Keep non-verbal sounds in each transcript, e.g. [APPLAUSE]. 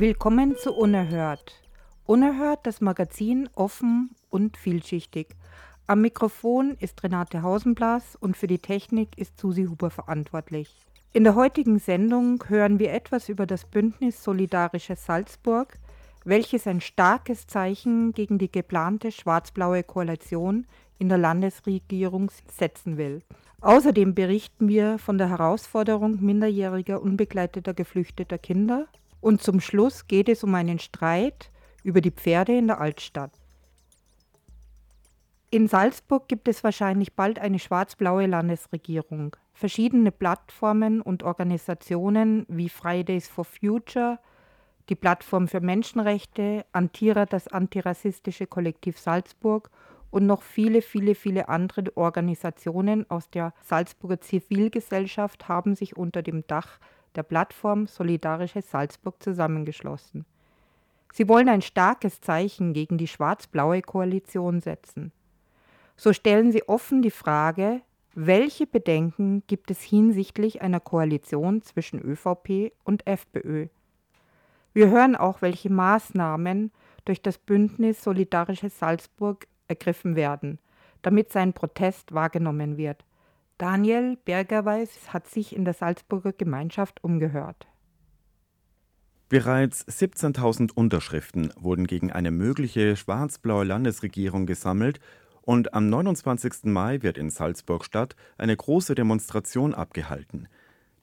Willkommen zu Unerhört. Unerhört, das Magazin offen und vielschichtig. Am Mikrofon ist Renate Hausenblas und für die Technik ist Susi Huber verantwortlich. In der heutigen Sendung hören wir etwas über das Bündnis Solidarisches Salzburg, welches ein starkes Zeichen gegen die geplante schwarz-blaue Koalition in der Landesregierung setzen will. Außerdem berichten wir von der Herausforderung minderjähriger unbegleiteter geflüchteter Kinder und zum Schluss geht es um einen Streit über die Pferde in der Altstadt. In Salzburg gibt es wahrscheinlich bald eine schwarz-blaue Landesregierung. Verschiedene Plattformen und Organisationen wie Fridays for Future, die Plattform für Menschenrechte, Antira, das antirassistische Kollektiv Salzburg und noch viele, viele, viele andere Organisationen aus der Salzburger Zivilgesellschaft haben sich unter dem Dach der Plattform Solidarische Salzburg zusammengeschlossen. Sie wollen ein starkes Zeichen gegen die schwarz-blaue Koalition setzen. So stellen sie offen die Frage, welche Bedenken gibt es hinsichtlich einer Koalition zwischen ÖVP und FPÖ? Wir hören auch, welche Maßnahmen durch das Bündnis Solidarisches Salzburg ergriffen werden, damit sein Protest wahrgenommen wird. Daniel Bergerweis hat sich in der Salzburger Gemeinschaft umgehört. Bereits 17.000 Unterschriften wurden gegen eine mögliche schwarz-blaue Landesregierung gesammelt und am 29. Mai wird in Salzburg-Stadt eine große Demonstration abgehalten.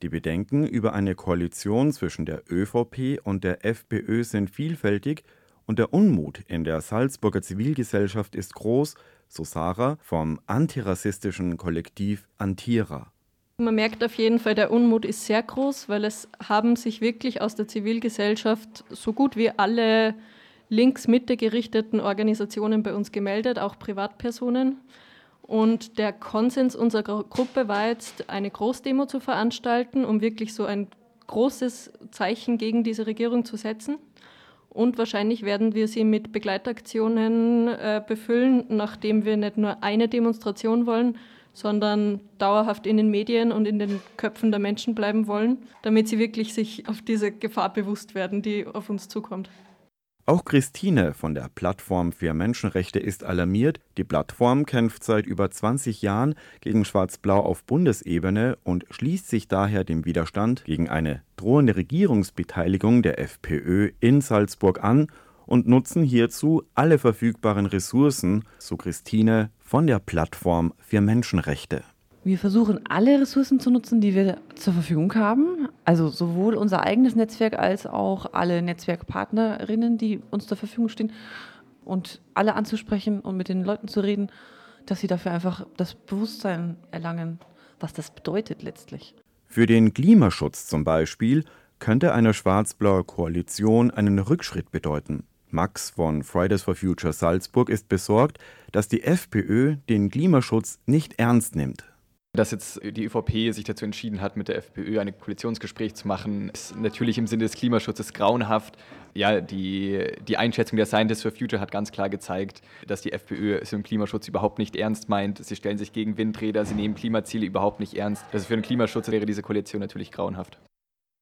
Die Bedenken über eine Koalition zwischen der ÖVP und der FPÖ sind vielfältig und der Unmut in der Salzburger Zivilgesellschaft ist groß, so Sarah vom antirassistischen Kollektiv Antira. Man merkt auf jeden Fall, der Unmut ist sehr groß, weil es haben sich wirklich aus der Zivilgesellschaft so gut wie alle links-mitte gerichteten Organisationen bei uns gemeldet, auch Privatpersonen. Und der Konsens unserer Gruppe war jetzt, eine Großdemo zu veranstalten, um wirklich so ein großes Zeichen gegen diese Regierung zu setzen. Und wahrscheinlich werden wir sie mit Begleitaktionen äh, befüllen, nachdem wir nicht nur eine Demonstration wollen, sondern dauerhaft in den Medien und in den Köpfen der Menschen bleiben wollen, damit sie wirklich sich auf diese Gefahr bewusst werden, die auf uns zukommt. Auch Christine von der Plattform für Menschenrechte ist alarmiert. Die Plattform kämpft seit über 20 Jahren gegen Schwarz-Blau auf Bundesebene und schließt sich daher dem Widerstand gegen eine drohende Regierungsbeteiligung der FPÖ in Salzburg an und nutzen hierzu alle verfügbaren Ressourcen, so Christine von der Plattform für Menschenrechte. Wir versuchen alle Ressourcen zu nutzen, die wir zur Verfügung haben. Also sowohl unser eigenes Netzwerk als auch alle Netzwerkpartnerinnen, die uns zur Verfügung stehen. Und alle anzusprechen und mit den Leuten zu reden, dass sie dafür einfach das Bewusstsein erlangen, was das bedeutet letztlich. Für den Klimaschutz zum Beispiel könnte eine schwarz-blaue Koalition einen Rückschritt bedeuten. Max von Fridays for Future Salzburg ist besorgt, dass die FPÖ den Klimaschutz nicht ernst nimmt. Dass jetzt die ÖVP sich dazu entschieden hat, mit der FPÖ ein Koalitionsgespräch zu machen, ist natürlich im Sinne des Klimaschutzes grauenhaft. Ja, die, die Einschätzung der Scientists for Future hat ganz klar gezeigt, dass die FPÖ es im Klimaschutz überhaupt nicht ernst meint. Sie stellen sich gegen Windräder, sie nehmen Klimaziele überhaupt nicht ernst. Also für den Klimaschutz wäre diese Koalition natürlich grauenhaft.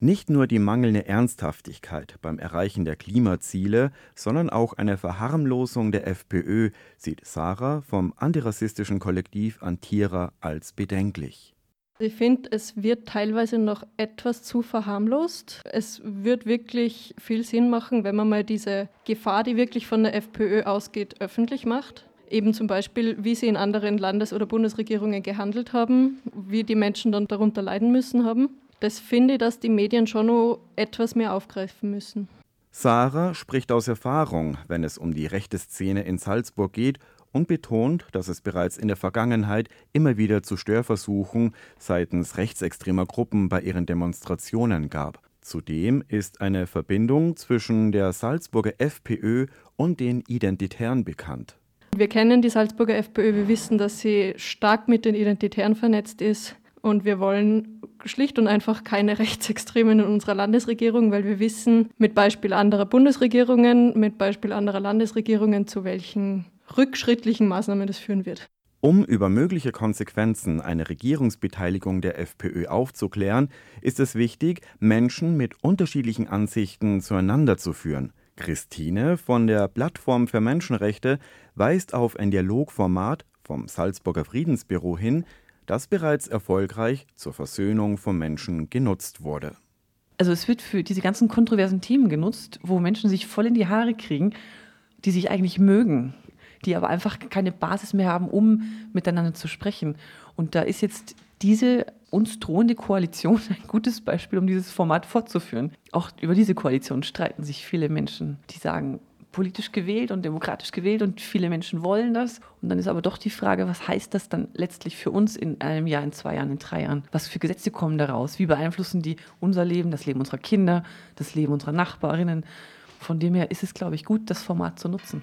Nicht nur die mangelnde Ernsthaftigkeit beim Erreichen der Klimaziele, sondern auch eine Verharmlosung der FPÖ sieht Sarah vom antirassistischen Kollektiv Antira als bedenklich. Ich finde, es wird teilweise noch etwas zu verharmlost. Es wird wirklich viel Sinn machen, wenn man mal diese Gefahr, die wirklich von der FPÖ ausgeht, öffentlich macht. Eben zum Beispiel, wie sie in anderen Landes- oder Bundesregierungen gehandelt haben, wie die Menschen dann darunter leiden müssen haben das finde ich, dass die Medien schon noch etwas mehr aufgreifen müssen. Sarah spricht aus Erfahrung, wenn es um die rechte Szene in Salzburg geht und betont, dass es bereits in der Vergangenheit immer wieder zu Störversuchen seitens rechtsextremer Gruppen bei ihren Demonstrationen gab. Zudem ist eine Verbindung zwischen der Salzburger FPÖ und den Identitären bekannt. Wir kennen die Salzburger FPÖ, wir wissen, dass sie stark mit den Identitären vernetzt ist und wir wollen schlicht und einfach keine [LAUGHS] Rechtsextremen in unserer Landesregierung, weil wir wissen, mit Beispiel anderer Bundesregierungen, mit Beispiel anderer Landesregierungen, zu welchen rückschrittlichen Maßnahmen das führen wird. Um über mögliche Konsequenzen einer Regierungsbeteiligung der FPÖ aufzuklären, ist es wichtig, Menschen mit unterschiedlichen Ansichten zueinander zu führen. Christine von der Plattform für Menschenrechte weist auf ein Dialogformat vom Salzburger Friedensbüro hin, das bereits erfolgreich zur Versöhnung von Menschen genutzt wurde. Also es wird für diese ganzen kontroversen Themen genutzt, wo Menschen sich voll in die Haare kriegen, die sich eigentlich mögen die aber einfach keine Basis mehr haben, um miteinander zu sprechen. Und da ist jetzt diese uns drohende Koalition [LAUGHS] ein gutes Beispiel, um dieses Format fortzuführen. Auch über diese Koalition streiten sich viele Menschen, die sagen, politisch gewählt und demokratisch gewählt und viele Menschen wollen das. Und dann ist aber doch die Frage, was heißt das dann letztlich für uns in einem Jahr, in zwei Jahren, in drei Jahren? Was für Gesetze kommen daraus? Wie beeinflussen die unser Leben, das Leben unserer Kinder, das Leben unserer Nachbarinnen? Von dem her ist es, glaube ich, gut, das Format zu nutzen.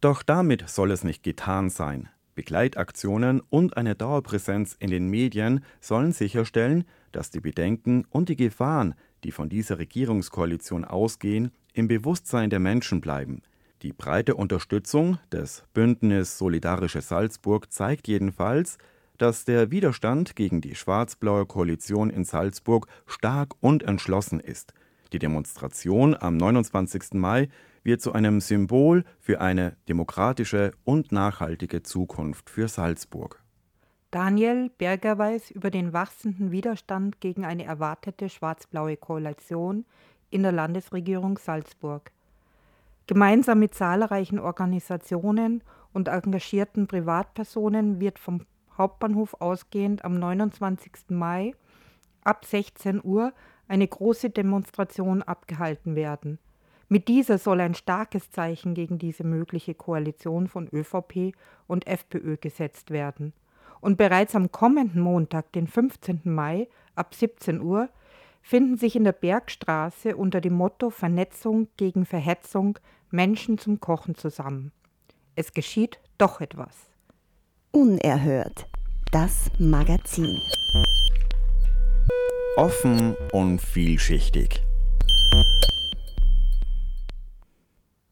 Doch damit soll es nicht getan sein. Begleitaktionen und eine Dauerpräsenz in den Medien sollen sicherstellen, dass die Bedenken und die Gefahren, die von dieser Regierungskoalition ausgehen, im Bewusstsein der Menschen bleiben. Die breite Unterstützung des Bündnis Solidarische Salzburg zeigt jedenfalls, dass der Widerstand gegen die schwarz-blaue Koalition in Salzburg stark und entschlossen ist. Die Demonstration am 29. Mai wird zu einem Symbol für eine demokratische und nachhaltige Zukunft für Salzburg. Daniel Berger weiß über den wachsenden Widerstand gegen eine erwartete schwarz-blaue Koalition in der Landesregierung Salzburg. Gemeinsam mit zahlreichen Organisationen und engagierten Privatpersonen wird vom Hauptbahnhof ausgehend am 29. Mai ab 16 Uhr eine große Demonstration abgehalten werden. Mit dieser soll ein starkes Zeichen gegen diese mögliche Koalition von ÖVP und FPÖ gesetzt werden. Und bereits am kommenden Montag, den 15. Mai ab 17 Uhr, finden sich in der Bergstraße unter dem Motto Vernetzung gegen Verhetzung Menschen zum Kochen zusammen. Es geschieht doch etwas. Unerhört. Das Magazin. Offen und vielschichtig.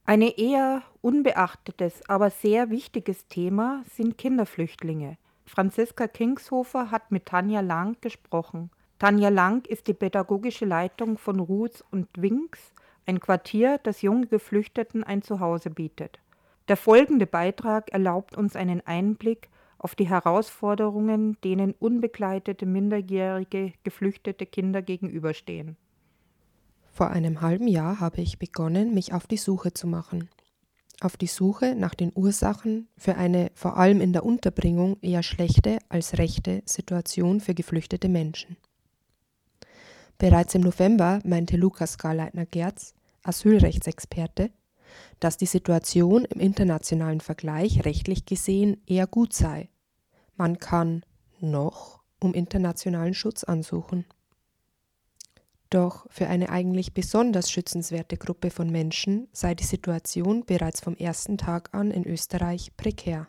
Ein eher unbeachtetes, aber sehr wichtiges Thema sind Kinderflüchtlinge. Franziska Kingshofer hat mit Tanja Lang gesprochen. Tanja Lang ist die pädagogische Leitung von Roots und Winks, ein Quartier, das jungen Geflüchteten ein Zuhause bietet. Der folgende Beitrag erlaubt uns einen Einblick auf die Herausforderungen, denen unbegleitete minderjährige geflüchtete Kinder gegenüberstehen. Vor einem halben Jahr habe ich begonnen, mich auf die Suche zu machen. Auf die Suche nach den Ursachen für eine vor allem in der Unterbringung eher schlechte als rechte Situation für geflüchtete Menschen. Bereits im November meinte Lukas Garleitner-Gerz, Asylrechtsexperte, dass die Situation im internationalen Vergleich rechtlich gesehen eher gut sei. Man kann noch um internationalen Schutz ansuchen. Doch für eine eigentlich besonders schützenswerte Gruppe von Menschen sei die Situation bereits vom ersten Tag an in Österreich prekär.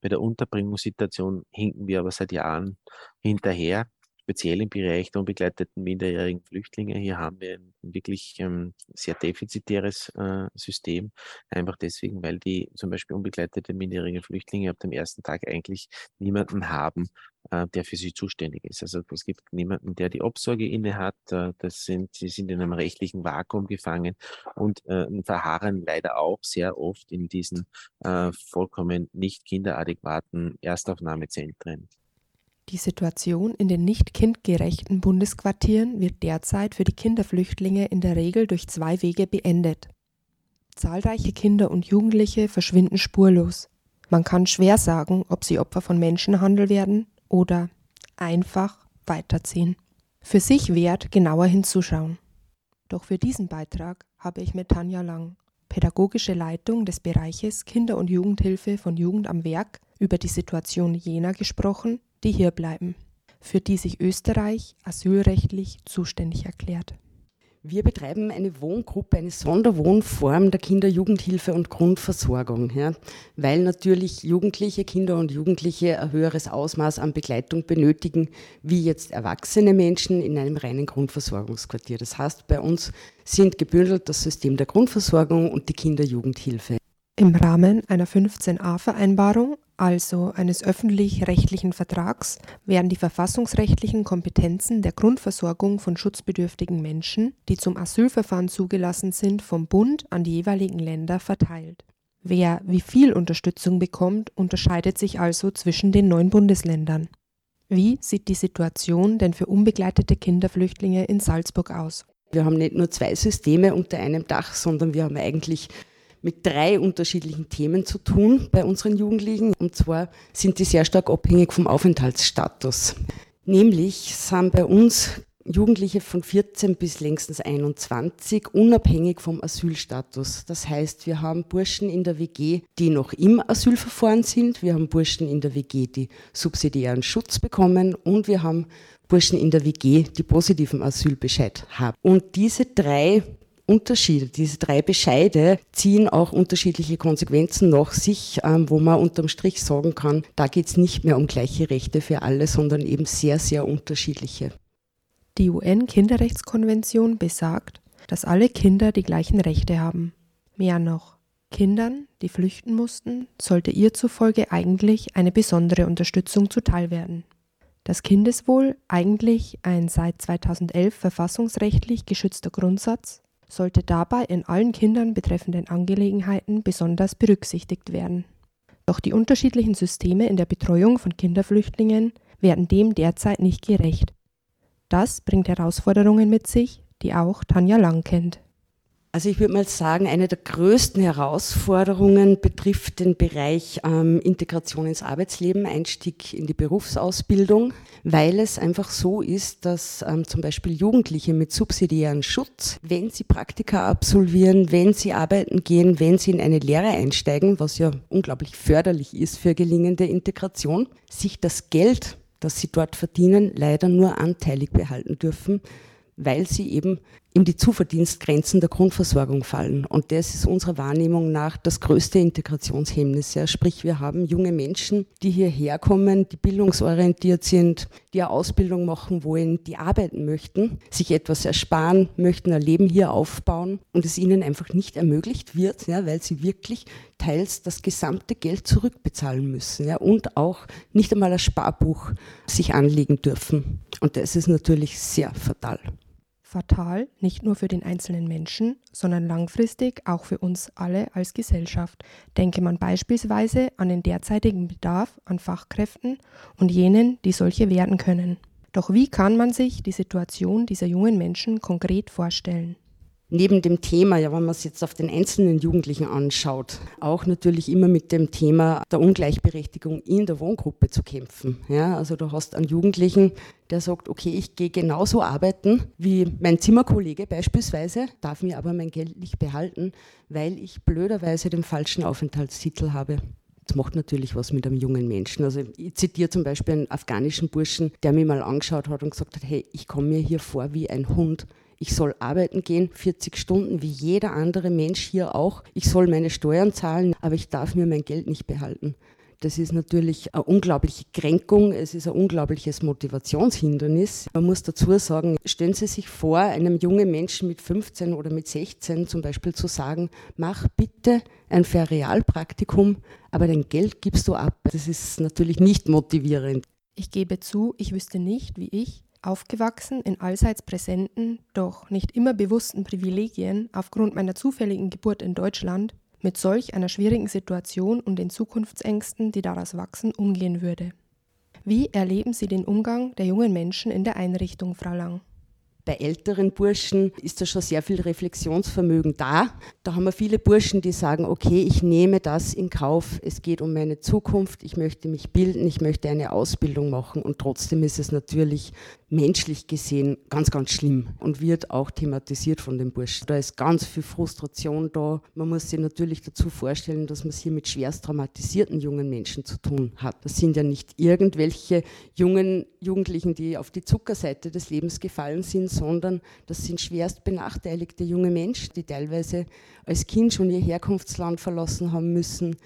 Bei der Unterbringungssituation hinken wir aber seit Jahren hinterher speziell im Bereich der unbegleiteten minderjährigen Flüchtlinge. Hier haben wir ein wirklich ähm, sehr defizitäres äh, System, einfach deswegen, weil die zum Beispiel unbegleitete minderjährige Flüchtlinge ab dem ersten Tag eigentlich niemanden haben, äh, der für sie zuständig ist. Also es gibt niemanden, der die Obsorge innehat. Äh, das sind, sie sind in einem rechtlichen Vakuum gefangen und äh, verharren leider auch sehr oft in diesen äh, vollkommen nicht kinderadäquaten Erstaufnahmezentren. Die Situation in den nicht kindgerechten Bundesquartieren wird derzeit für die Kinderflüchtlinge in der Regel durch zwei Wege beendet. Zahlreiche Kinder und Jugendliche verschwinden spurlos. Man kann schwer sagen, ob sie Opfer von Menschenhandel werden oder einfach weiterziehen. Für sich wert, genauer hinzuschauen. Doch für diesen Beitrag habe ich mit Tanja Lang, pädagogische Leitung des Bereiches Kinder- und Jugendhilfe von Jugend am Werk, über die Situation jener gesprochen, die hier bleiben. für die sich Österreich asylrechtlich zuständig erklärt. Wir betreiben eine Wohngruppe, eine Sonderwohnform der Kinder-Jugendhilfe und Grundversorgung, ja, weil natürlich Jugendliche, Kinder und Jugendliche ein höheres Ausmaß an Begleitung benötigen, wie jetzt erwachsene Menschen in einem reinen Grundversorgungsquartier. Das heißt, bei uns sind gebündelt das System der Grundversorgung und die Kinder-Jugendhilfe. Im Rahmen einer 15a-Vereinbarung, also eines öffentlich-rechtlichen Vertrags, werden die verfassungsrechtlichen Kompetenzen der Grundversorgung von schutzbedürftigen Menschen, die zum Asylverfahren zugelassen sind, vom Bund an die jeweiligen Länder verteilt. Wer wie viel Unterstützung bekommt, unterscheidet sich also zwischen den neun Bundesländern. Wie sieht die Situation denn für unbegleitete Kinderflüchtlinge in Salzburg aus? Wir haben nicht nur zwei Systeme unter einem Dach, sondern wir haben eigentlich mit drei unterschiedlichen Themen zu tun bei unseren Jugendlichen. Und zwar sind die sehr stark abhängig vom Aufenthaltsstatus. Nämlich sind bei uns Jugendliche von 14 bis längstens 21 unabhängig vom Asylstatus. Das heißt, wir haben Burschen in der WG, die noch im Asylverfahren sind, wir haben Burschen in der WG, die subsidiären Schutz bekommen und wir haben Burschen in der WG, die positiven Asylbescheid haben. Und diese drei Unterschiede, diese drei Bescheide ziehen auch unterschiedliche Konsequenzen nach sich, ähm, wo man unterm Strich sagen kann, da geht es nicht mehr um gleiche Rechte für alle, sondern eben sehr, sehr unterschiedliche. Die UN-Kinderrechtskonvention besagt, dass alle Kinder die gleichen Rechte haben. Mehr noch, Kindern, die flüchten mussten, sollte ihr zufolge eigentlich eine besondere Unterstützung zuteilwerden. Das Kindeswohl, eigentlich ein seit 2011 verfassungsrechtlich geschützter Grundsatz, sollte dabei in allen Kindern betreffenden Angelegenheiten besonders berücksichtigt werden. Doch die unterschiedlichen Systeme in der Betreuung von Kinderflüchtlingen werden dem derzeit nicht gerecht. Das bringt Herausforderungen mit sich, die auch Tanja Lang kennt. Also ich würde mal sagen, eine der größten Herausforderungen betrifft den Bereich ähm, Integration ins Arbeitsleben, Einstieg in die Berufsausbildung, weil es einfach so ist, dass ähm, zum Beispiel Jugendliche mit subsidiären Schutz, wenn sie Praktika absolvieren, wenn sie arbeiten gehen, wenn sie in eine Lehre einsteigen, was ja unglaublich förderlich ist für gelingende Integration, sich das Geld, das sie dort verdienen, leider nur anteilig behalten dürfen weil sie eben in die Zuverdienstgrenzen der Grundversorgung fallen. Und das ist unserer Wahrnehmung nach das größte Integrationshemmnis. Ja. Sprich, wir haben junge Menschen, die hierher kommen, die bildungsorientiert sind, die eine Ausbildung machen wollen, die arbeiten möchten, sich etwas ersparen möchten, ein Leben hier aufbauen und es ihnen einfach nicht ermöglicht wird, ja, weil sie wirklich teils das gesamte Geld zurückbezahlen müssen ja, und auch nicht einmal ein Sparbuch sich anlegen dürfen. Und das ist natürlich sehr fatal fatal, nicht nur für den einzelnen Menschen, sondern langfristig auch für uns alle als Gesellschaft. Denke man beispielsweise an den derzeitigen Bedarf an Fachkräften und jenen, die solche werden können. Doch wie kann man sich die Situation dieser jungen Menschen konkret vorstellen? Neben dem Thema, ja, wenn man es jetzt auf den einzelnen Jugendlichen anschaut, auch natürlich immer mit dem Thema der Ungleichberechtigung in der Wohngruppe zu kämpfen. Ja, also du hast einen Jugendlichen, der sagt, okay, ich gehe genauso arbeiten wie mein Zimmerkollege beispielsweise, darf mir aber mein Geld nicht behalten, weil ich blöderweise den falschen Aufenthaltstitel habe. Das macht natürlich was mit einem jungen Menschen. Also ich zitiere zum Beispiel einen afghanischen Burschen, der mir mal angeschaut hat und gesagt hat, hey, ich komme mir hier vor wie ein Hund ich soll arbeiten gehen, 40 Stunden, wie jeder andere Mensch hier auch. Ich soll meine Steuern zahlen, aber ich darf mir mein Geld nicht behalten. Das ist natürlich eine unglaubliche Kränkung, es ist ein unglaubliches Motivationshindernis. Man muss dazu sagen, stellen Sie sich vor, einem jungen Menschen mit 15 oder mit 16 zum Beispiel zu sagen, mach bitte ein Ferialpraktikum, aber dein Geld gibst du ab. Das ist natürlich nicht motivierend. Ich gebe zu, ich wüsste nicht, wie ich, Aufgewachsen in allseits präsenten, doch nicht immer bewussten Privilegien aufgrund meiner zufälligen Geburt in Deutschland, mit solch einer schwierigen Situation und den Zukunftsängsten, die daraus wachsen, umgehen würde. Wie erleben Sie den Umgang der jungen Menschen in der Einrichtung, Frau Lang? Bei älteren Burschen ist da schon sehr viel Reflexionsvermögen da. Da haben wir viele Burschen, die sagen, okay, ich nehme das in Kauf, es geht um meine Zukunft, ich möchte mich bilden, ich möchte eine Ausbildung machen und trotzdem ist es natürlich menschlich gesehen ganz, ganz schlimm und wird auch thematisiert von den Burschen. Da ist ganz viel Frustration da. Man muss sich natürlich dazu vorstellen, dass man es hier mit schwerst traumatisierten jungen Menschen zu tun hat. Das sind ja nicht irgendwelche jungen Jugendlichen, die auf die Zuckerseite des Lebens gefallen sind, sondern das sind schwerst benachteiligte junge Menschen, die teilweise als Kind schon ihr Herkunftsland verlassen haben müssen,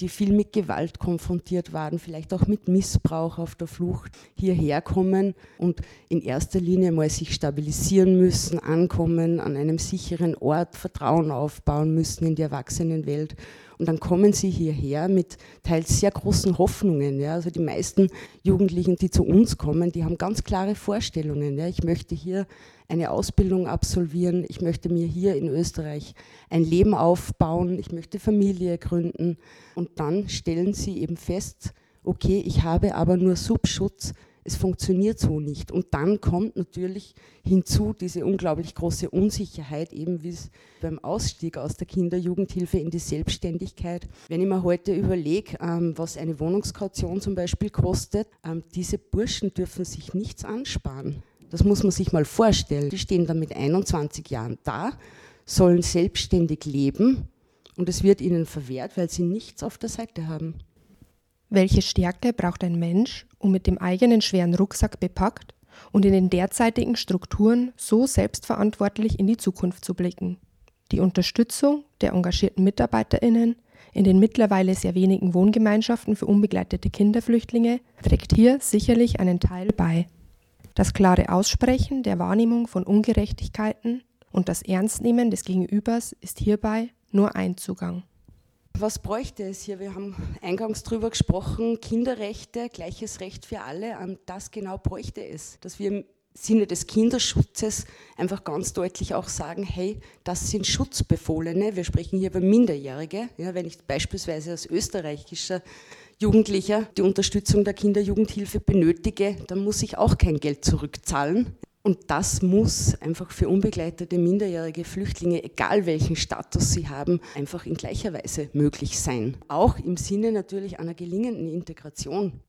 die viel mit Gewalt konfrontiert waren, vielleicht auch mit Missbrauch auf der Flucht hierher kommen und in erster Linie mal sich stabilisieren müssen, ankommen, an einem sicheren Ort Vertrauen aufbauen müssen in die Erwachsenenwelt und dann kommen sie hierher mit teils sehr großen Hoffnungen. Ja. Also die meisten Jugendlichen, die zu uns kommen, die haben ganz klare Vorstellungen. Ja. Ich möchte hier eine Ausbildung absolvieren, ich möchte mir hier in Österreich ein Leben aufbauen, ich möchte Familie gründen. Und dann stellen sie eben fest, okay, ich habe aber nur Subschutz, es funktioniert so nicht. Und dann kommt natürlich hinzu diese unglaublich große Unsicherheit, eben wie es beim Ausstieg aus der Kinderjugendhilfe in die Selbstständigkeit. Wenn ich mir heute überlege, ähm, was eine Wohnungskaution zum Beispiel kostet, ähm, diese Burschen dürfen sich nichts ansparen. Das muss man sich mal vorstellen. Die stehen dann mit 21 Jahren da, sollen selbstständig leben und es wird ihnen verwehrt, weil sie nichts auf der Seite haben. Welche Stärke braucht ein Mensch, um mit dem eigenen schweren Rucksack bepackt und in den derzeitigen Strukturen so selbstverantwortlich in die Zukunft zu blicken? Die Unterstützung der engagierten Mitarbeiterinnen in den mittlerweile sehr wenigen Wohngemeinschaften für unbegleitete Kinderflüchtlinge trägt hier sicherlich einen Teil bei. Das klare Aussprechen der Wahrnehmung von Ungerechtigkeiten und das Ernstnehmen des Gegenübers ist hierbei nur ein Zugang. Was bräuchte es hier? Wir haben eingangs darüber gesprochen, Kinderrechte, gleiches Recht für alle. Das genau bräuchte es, dass wir im Sinne des Kinderschutzes einfach ganz deutlich auch sagen, hey, das sind Schutzbefohlene. Wir sprechen hier über Minderjährige. Ja, wenn ich beispielsweise als österreichischer Jugendlicher die Unterstützung der Kinderjugendhilfe benötige, dann muss ich auch kein Geld zurückzahlen. Und das muss einfach für unbegleitete minderjährige Flüchtlinge, egal welchen Status sie haben, einfach in gleicher Weise möglich sein. Auch im Sinne natürlich einer gelingenden Integration.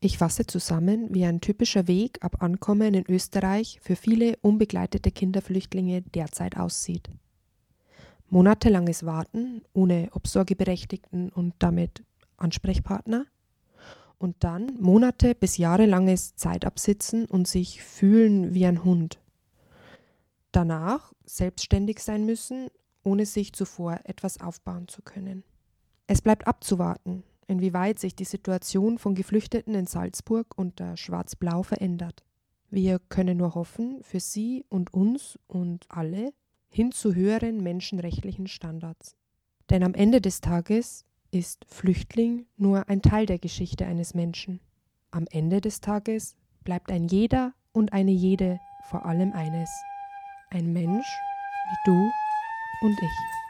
Ich fasse zusammen, wie ein typischer Weg ab Ankommen in Österreich für viele unbegleitete Kinderflüchtlinge derzeit aussieht. Monatelanges Warten ohne Obsorgeberechtigten und damit Ansprechpartner – und dann Monate bis jahrelanges Zeitabsitzen und sich fühlen wie ein Hund. Danach selbstständig sein müssen, ohne sich zuvor etwas aufbauen zu können. Es bleibt abzuwarten, inwieweit sich die Situation von Geflüchteten in Salzburg unter Schwarz-Blau verändert. Wir können nur hoffen, für sie und uns und alle hin zu höheren menschenrechtlichen Standards. Denn am Ende des Tages ist Flüchtling nur ein Teil der Geschichte eines Menschen. Am Ende des Tages bleibt ein jeder und eine jede vor allem eines. Ein Mensch wie du und ich.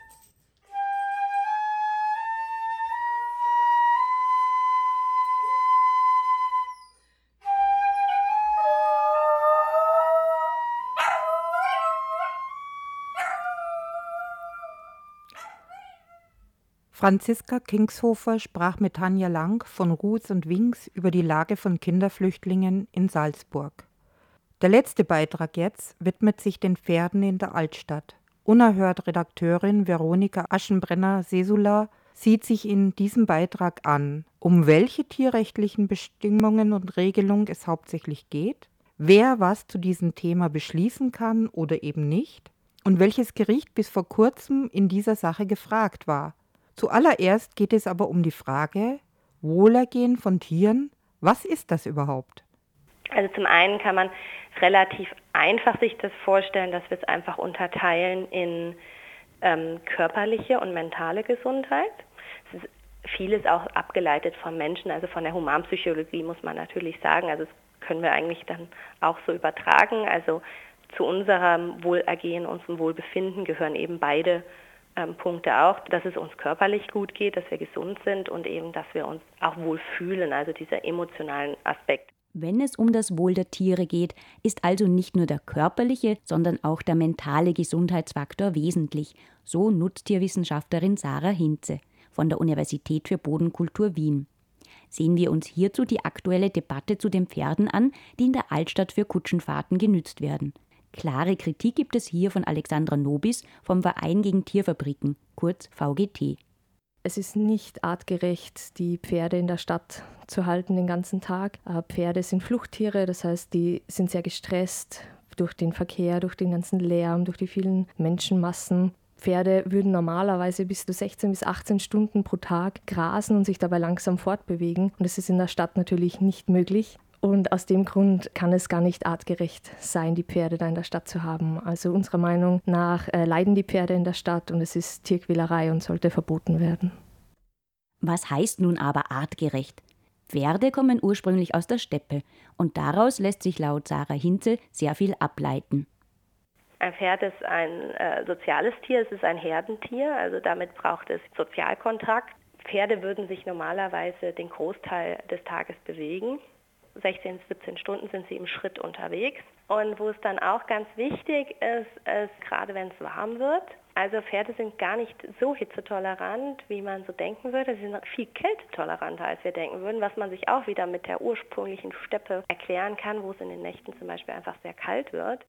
Franziska Kingshofer sprach mit Tanja Lang von Ruths und Wings über die Lage von Kinderflüchtlingen in Salzburg. Der letzte Beitrag jetzt widmet sich den Pferden in der Altstadt. Unerhört Redakteurin Veronika Aschenbrenner-Sesula sieht sich in diesem Beitrag an, um welche tierrechtlichen Bestimmungen und Regelungen es hauptsächlich geht, wer was zu diesem Thema beschließen kann oder eben nicht und welches Gericht bis vor kurzem in dieser Sache gefragt war Zuallererst geht es aber um die Frage, Wohlergehen von Tieren, was ist das überhaupt? Also zum einen kann man relativ einfach sich das vorstellen, dass wir es einfach unterteilen in ähm, körperliche und mentale Gesundheit. Es ist vieles auch abgeleitet vom Menschen, also von der Humanpsychologie muss man natürlich sagen. Also das können wir eigentlich dann auch so übertragen. Also zu unserem Wohlergehen, unserem Wohlbefinden gehören eben beide ähm, Punkte auch, dass es uns körperlich gut geht, dass wir gesund sind und eben, dass wir uns auch wohl fühlen, also dieser emotionalen Aspekt. Wenn es um das Wohl der Tiere geht, ist also nicht nur der körperliche, sondern auch der mentale Gesundheitsfaktor wesentlich, so Nutztierwissenschaftlerin Sarah Hinze von der Universität für Bodenkultur Wien. Sehen wir uns hierzu die aktuelle Debatte zu den Pferden an, die in der Altstadt für Kutschenfahrten genützt werden. Klare Kritik gibt es hier von Alexandra Nobis vom Verein gegen Tierfabriken, kurz VGT. Es ist nicht artgerecht, die Pferde in der Stadt zu halten den ganzen Tag. Äh, Pferde sind Fluchttiere, das heißt, die sind sehr gestresst durch den Verkehr, durch den ganzen Lärm, durch die vielen Menschenmassen. Pferde würden normalerweise bis zu 16 bis 18 Stunden pro Tag grasen und sich dabei langsam fortbewegen. Und das ist in der Stadt natürlich nicht möglich. Und aus dem Grund kann es gar nicht artgerecht sein, die Pferde da in der Stadt zu haben. Also unserer Meinung nach äh, leiden die Pferde in der Stadt und es ist Tierquälerei und sollte verboten werden. Was heißt nun aber artgerecht? Pferde kommen ursprünglich aus der Steppe und daraus lässt sich laut Sarah Hinze sehr viel ableiten. Ein Pferd ist ein äh, soziales Tier, es ist ein Herdentier, also damit braucht es Sozialkontakt. Pferde würden sich normalerweise den Großteil des Tages bewegen. 16, 17 Stunden sind sie im Schritt unterwegs. Und wo es dann auch ganz wichtig ist, ist gerade wenn es warm wird. Also Pferde sind gar nicht so hitzetolerant, wie man so denken würde. Sie sind viel kältetoleranter, als wir denken würden, was man sich auch wieder mit der ursprünglichen Steppe erklären kann, wo es in den Nächten zum Beispiel einfach sehr kalt wird.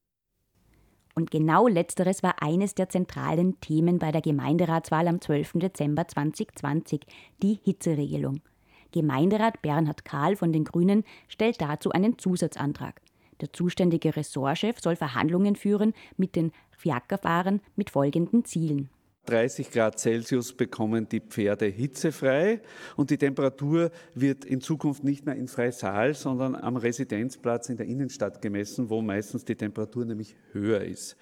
Und genau letzteres war eines der zentralen Themen bei der Gemeinderatswahl am 12. Dezember 2020, die Hitzeregelung. Gemeinderat Bernhard Kahl von den Grünen stellt dazu einen Zusatzantrag. Der zuständige Ressortchef soll Verhandlungen führen mit den Fiakerfahrern mit folgenden Zielen. 30 Grad Celsius bekommen die Pferde hitzefrei und die Temperatur wird in Zukunft nicht mehr in Freisaal, sondern am Residenzplatz in der Innenstadt gemessen, wo meistens die Temperatur nämlich höher ist.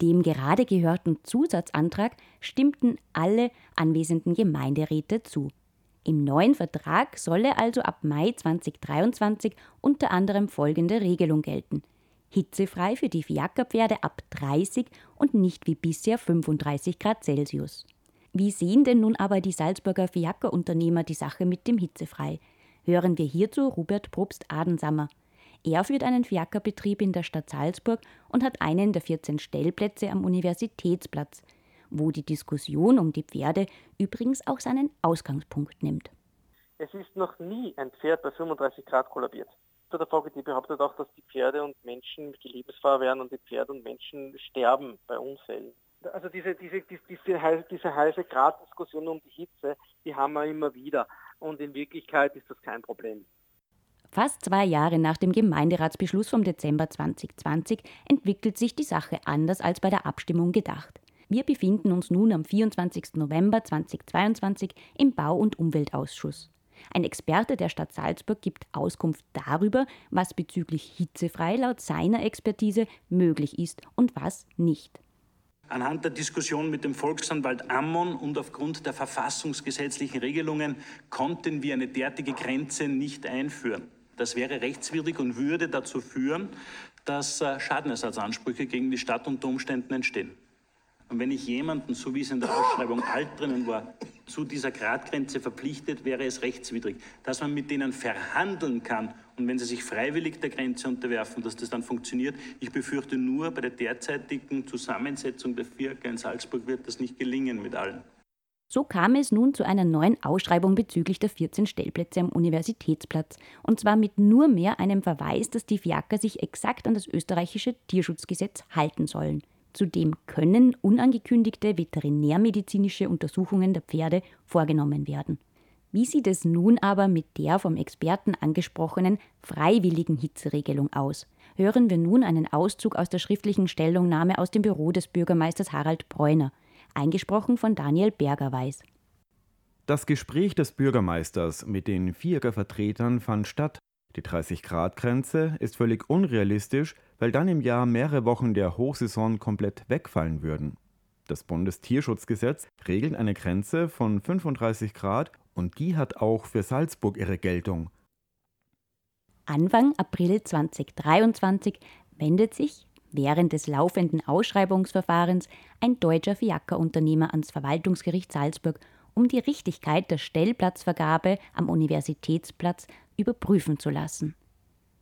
Dem gerade gehörten Zusatzantrag stimmten alle anwesenden Gemeinderäte zu. Im neuen Vertrag solle also ab Mai 2023 unter anderem folgende Regelung gelten. Hitzefrei für die Fiakerpferde ab 30 und nicht wie bisher 35 Grad Celsius. Wie sehen denn nun aber die Salzburger Fiakerunternehmer die Sache mit dem Hitzefrei? Hören wir hierzu Robert Probst Adensammer. Er führt einen Fiakerbetrieb in der Stadt Salzburg und hat einen der 14 Stellplätze am Universitätsplatz wo die Diskussion um die Pferde übrigens auch seinen Ausgangspunkt nimmt. Es ist noch nie ein Pferd bei 35 Grad kollabiert. Der VGT behauptet auch, dass die Pferde und Menschen die Lebensgefahr werden und die Pferde und Menschen sterben bei Unfällen. Also diese, diese, diese, diese, diese heiße Grad-Diskussion um die Hitze, die haben wir immer wieder. Und in Wirklichkeit ist das kein Problem. Fast zwei Jahre nach dem Gemeinderatsbeschluss vom Dezember 2020 entwickelt sich die Sache anders als bei der Abstimmung gedacht. Wir befinden uns nun am 24. November 2022 im Bau- und Umweltausschuss. Ein Experte der Stadt Salzburg gibt Auskunft darüber, was bezüglich hitzefrei laut seiner Expertise möglich ist und was nicht. Anhand der Diskussion mit dem Volksanwalt Ammon und aufgrund der verfassungsgesetzlichen Regelungen konnten wir eine derartige Grenze nicht einführen. Das wäre rechtswidrig und würde dazu führen, dass äh, Schadenersatzansprüche gegen die Stadt unter Umständen entstehen. Und wenn ich jemanden, so wie es in der Ausschreibung alt drinnen war, zu dieser Gradgrenze verpflichtet, wäre es rechtswidrig. Dass man mit denen verhandeln kann und wenn sie sich freiwillig der Grenze unterwerfen, dass das dann funktioniert. Ich befürchte nur, bei der derzeitigen Zusammensetzung der Vierker in Salzburg wird das nicht gelingen mit allen. So kam es nun zu einer neuen Ausschreibung bezüglich der 14 Stellplätze am Universitätsplatz. Und zwar mit nur mehr einem Verweis, dass die Fiaker sich exakt an das österreichische Tierschutzgesetz halten sollen. Zudem können unangekündigte veterinärmedizinische Untersuchungen der Pferde vorgenommen werden. Wie sieht es nun aber mit der vom Experten angesprochenen freiwilligen Hitzeregelung aus? Hören wir nun einen Auszug aus der schriftlichen Stellungnahme aus dem Büro des Bürgermeisters Harald Bräuner, eingesprochen von Daniel Bergerweis. Das Gespräch des Bürgermeisters mit den Vierger-Vertretern fand statt. Die 30-Grad-Grenze ist völlig unrealistisch, weil dann im Jahr mehrere Wochen der Hochsaison komplett wegfallen würden. Das Bundestierschutzgesetz regelt eine Grenze von 35 Grad und die hat auch für Salzburg ihre Geltung. Anfang April 2023 wendet sich während des laufenden Ausschreibungsverfahrens ein deutscher Fiakerunternehmer ans Verwaltungsgericht Salzburg, um die Richtigkeit der Stellplatzvergabe am Universitätsplatz überprüfen zu lassen.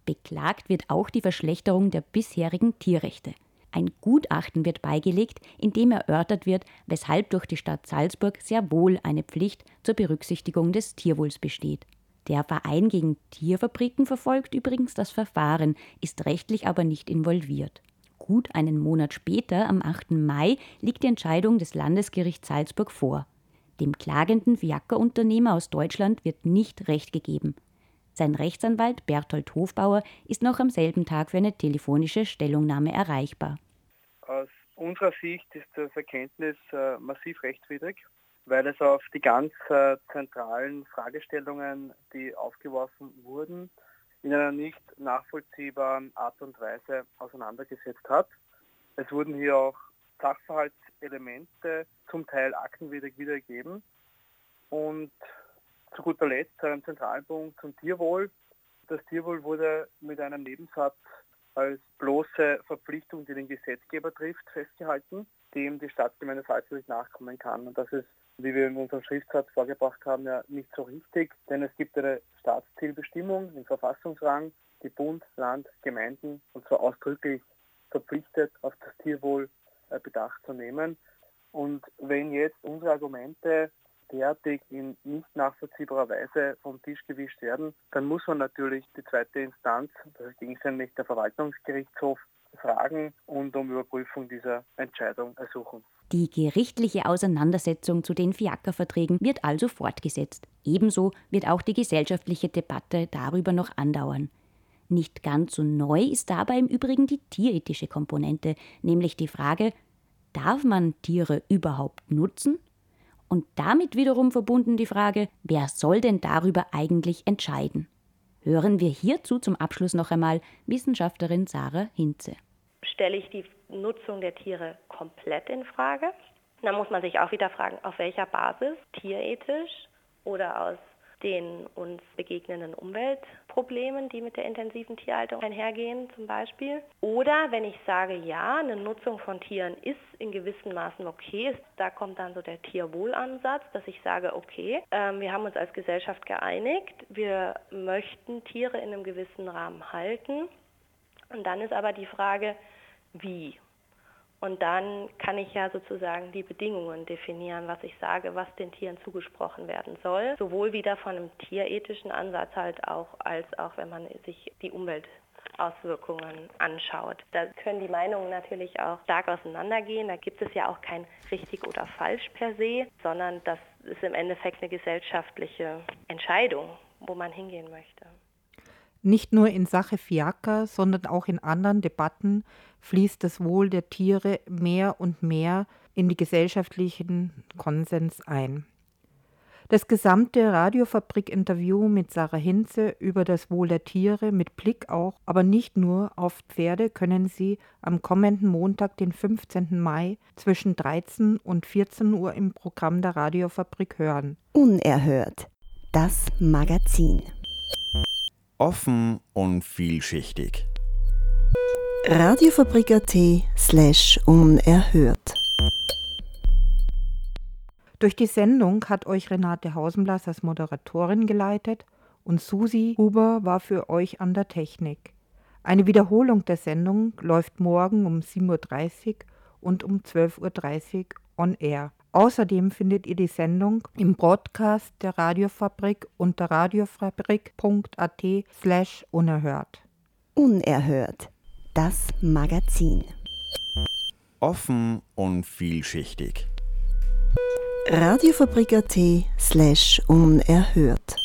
Beklagt wird auch die Verschlechterung der bisherigen Tierrechte. Ein Gutachten wird beigelegt, in dem erörtert wird, weshalb durch die Stadt Salzburg sehr wohl eine Pflicht zur Berücksichtigung des Tierwohls besteht. Der Verein gegen Tierfabriken verfolgt übrigens das Verfahren, ist rechtlich aber nicht involviert. Gut einen Monat später, am 8. Mai, liegt die Entscheidung des Landesgerichts Salzburg vor. Dem klagenden Fiakerunternehmer aus Deutschland wird nicht Recht gegeben. Sein Rechtsanwalt Berthold Hofbauer ist noch am selben Tag für eine telefonische Stellungnahme erreichbar. Aus unserer Sicht ist das Erkenntnis äh, massiv rechtswidrig, weil es auf die ganz äh, zentralen Fragestellungen, die aufgeworfen wurden, in einer nicht nachvollziehbaren Art und Weise auseinandergesetzt hat. Es wurden hier auch Sachverhaltselemente, zum Teil aktenwidrig wiedergegeben. Und zu guter Letzt ein Zentralpunkt zum Tierwohl. Das Tierwohl wurde mit einem Nebensatz als bloße Verpflichtung, die den Gesetzgeber trifft, festgehalten, dem die Stadtgemeinde Salzburg nachkommen kann. Und das ist, wie wir in unserem Schriftsatz vorgebracht haben, ja nicht so richtig, denn es gibt eine Staatszielbestimmung im Verfassungsrang, die Bund, Land, Gemeinden und zwar ausdrücklich verpflichtet, auf das Tierwohl äh, Bedacht zu nehmen. Und wenn jetzt unsere Argumente derartig in nicht nachvollziehbarer Weise vom Tisch gewischt werden, dann muss man natürlich die zweite Instanz, das ist gegenständlich der Verwaltungsgerichtshof, fragen und um Überprüfung dieser Entscheidung ersuchen. Die gerichtliche Auseinandersetzung zu den Fiakerverträgen wird also fortgesetzt. Ebenso wird auch die gesellschaftliche Debatte darüber noch andauern. Nicht ganz so neu ist dabei im Übrigen die tierethische Komponente, nämlich die Frage, darf man Tiere überhaupt nutzen und damit wiederum verbunden die Frage, wer soll denn darüber eigentlich entscheiden? Hören wir hierzu zum Abschluss noch einmal Wissenschaftlerin Sarah Hinze. Stelle ich die Nutzung der Tiere komplett in Frage? Dann muss man sich auch wieder fragen, auf welcher Basis? Tierethisch oder aus den uns begegnenden Umweltproblemen, die mit der intensiven Tierhaltung einhergehen zum Beispiel. Oder wenn ich sage, ja, eine Nutzung von Tieren ist in gewissen Maßen okay, da kommt dann so der Tierwohlansatz, dass ich sage, okay, ähm, wir haben uns als Gesellschaft geeinigt, wir möchten Tiere in einem gewissen Rahmen halten. Und dann ist aber die Frage, wie und dann kann ich ja sozusagen die Bedingungen definieren, was ich sage, was den Tieren zugesprochen werden soll. Sowohl wieder von einem tierethischen Ansatz halt auch, als auch wenn man sich die Umweltauswirkungen anschaut. Da können die Meinungen natürlich auch stark auseinandergehen. Da gibt es ja auch kein richtig oder falsch per se, sondern das ist im Endeffekt eine gesellschaftliche Entscheidung, wo man hingehen möchte. Nicht nur in Sache Fiaker, sondern auch in anderen Debatten fließt das Wohl der Tiere mehr und mehr in die gesellschaftlichen Konsens ein. Das gesamte Radiofabrik-Interview mit Sarah Hinze über das Wohl der Tiere mit Blick auch, aber nicht nur auf Pferde können Sie am kommenden Montag, den 15. Mai zwischen 13 und 14 Uhr im Programm der Radiofabrik hören. Unerhört. Das Magazin. Offen und vielschichtig. Radiofabrik.at slash unerhört. Durch die Sendung hat euch Renate Hausenblas als Moderatorin geleitet und Susi Huber war für euch an der Technik. Eine Wiederholung der Sendung läuft morgen um 7.30 Uhr und um 12.30 Uhr on air. Außerdem findet ihr die Sendung im Broadcast der Radiofabrik unter radiofabrik.at slash unerhört. Unerhört. Das Magazin. Offen und vielschichtig. Radiofabrik.at slash unerhört.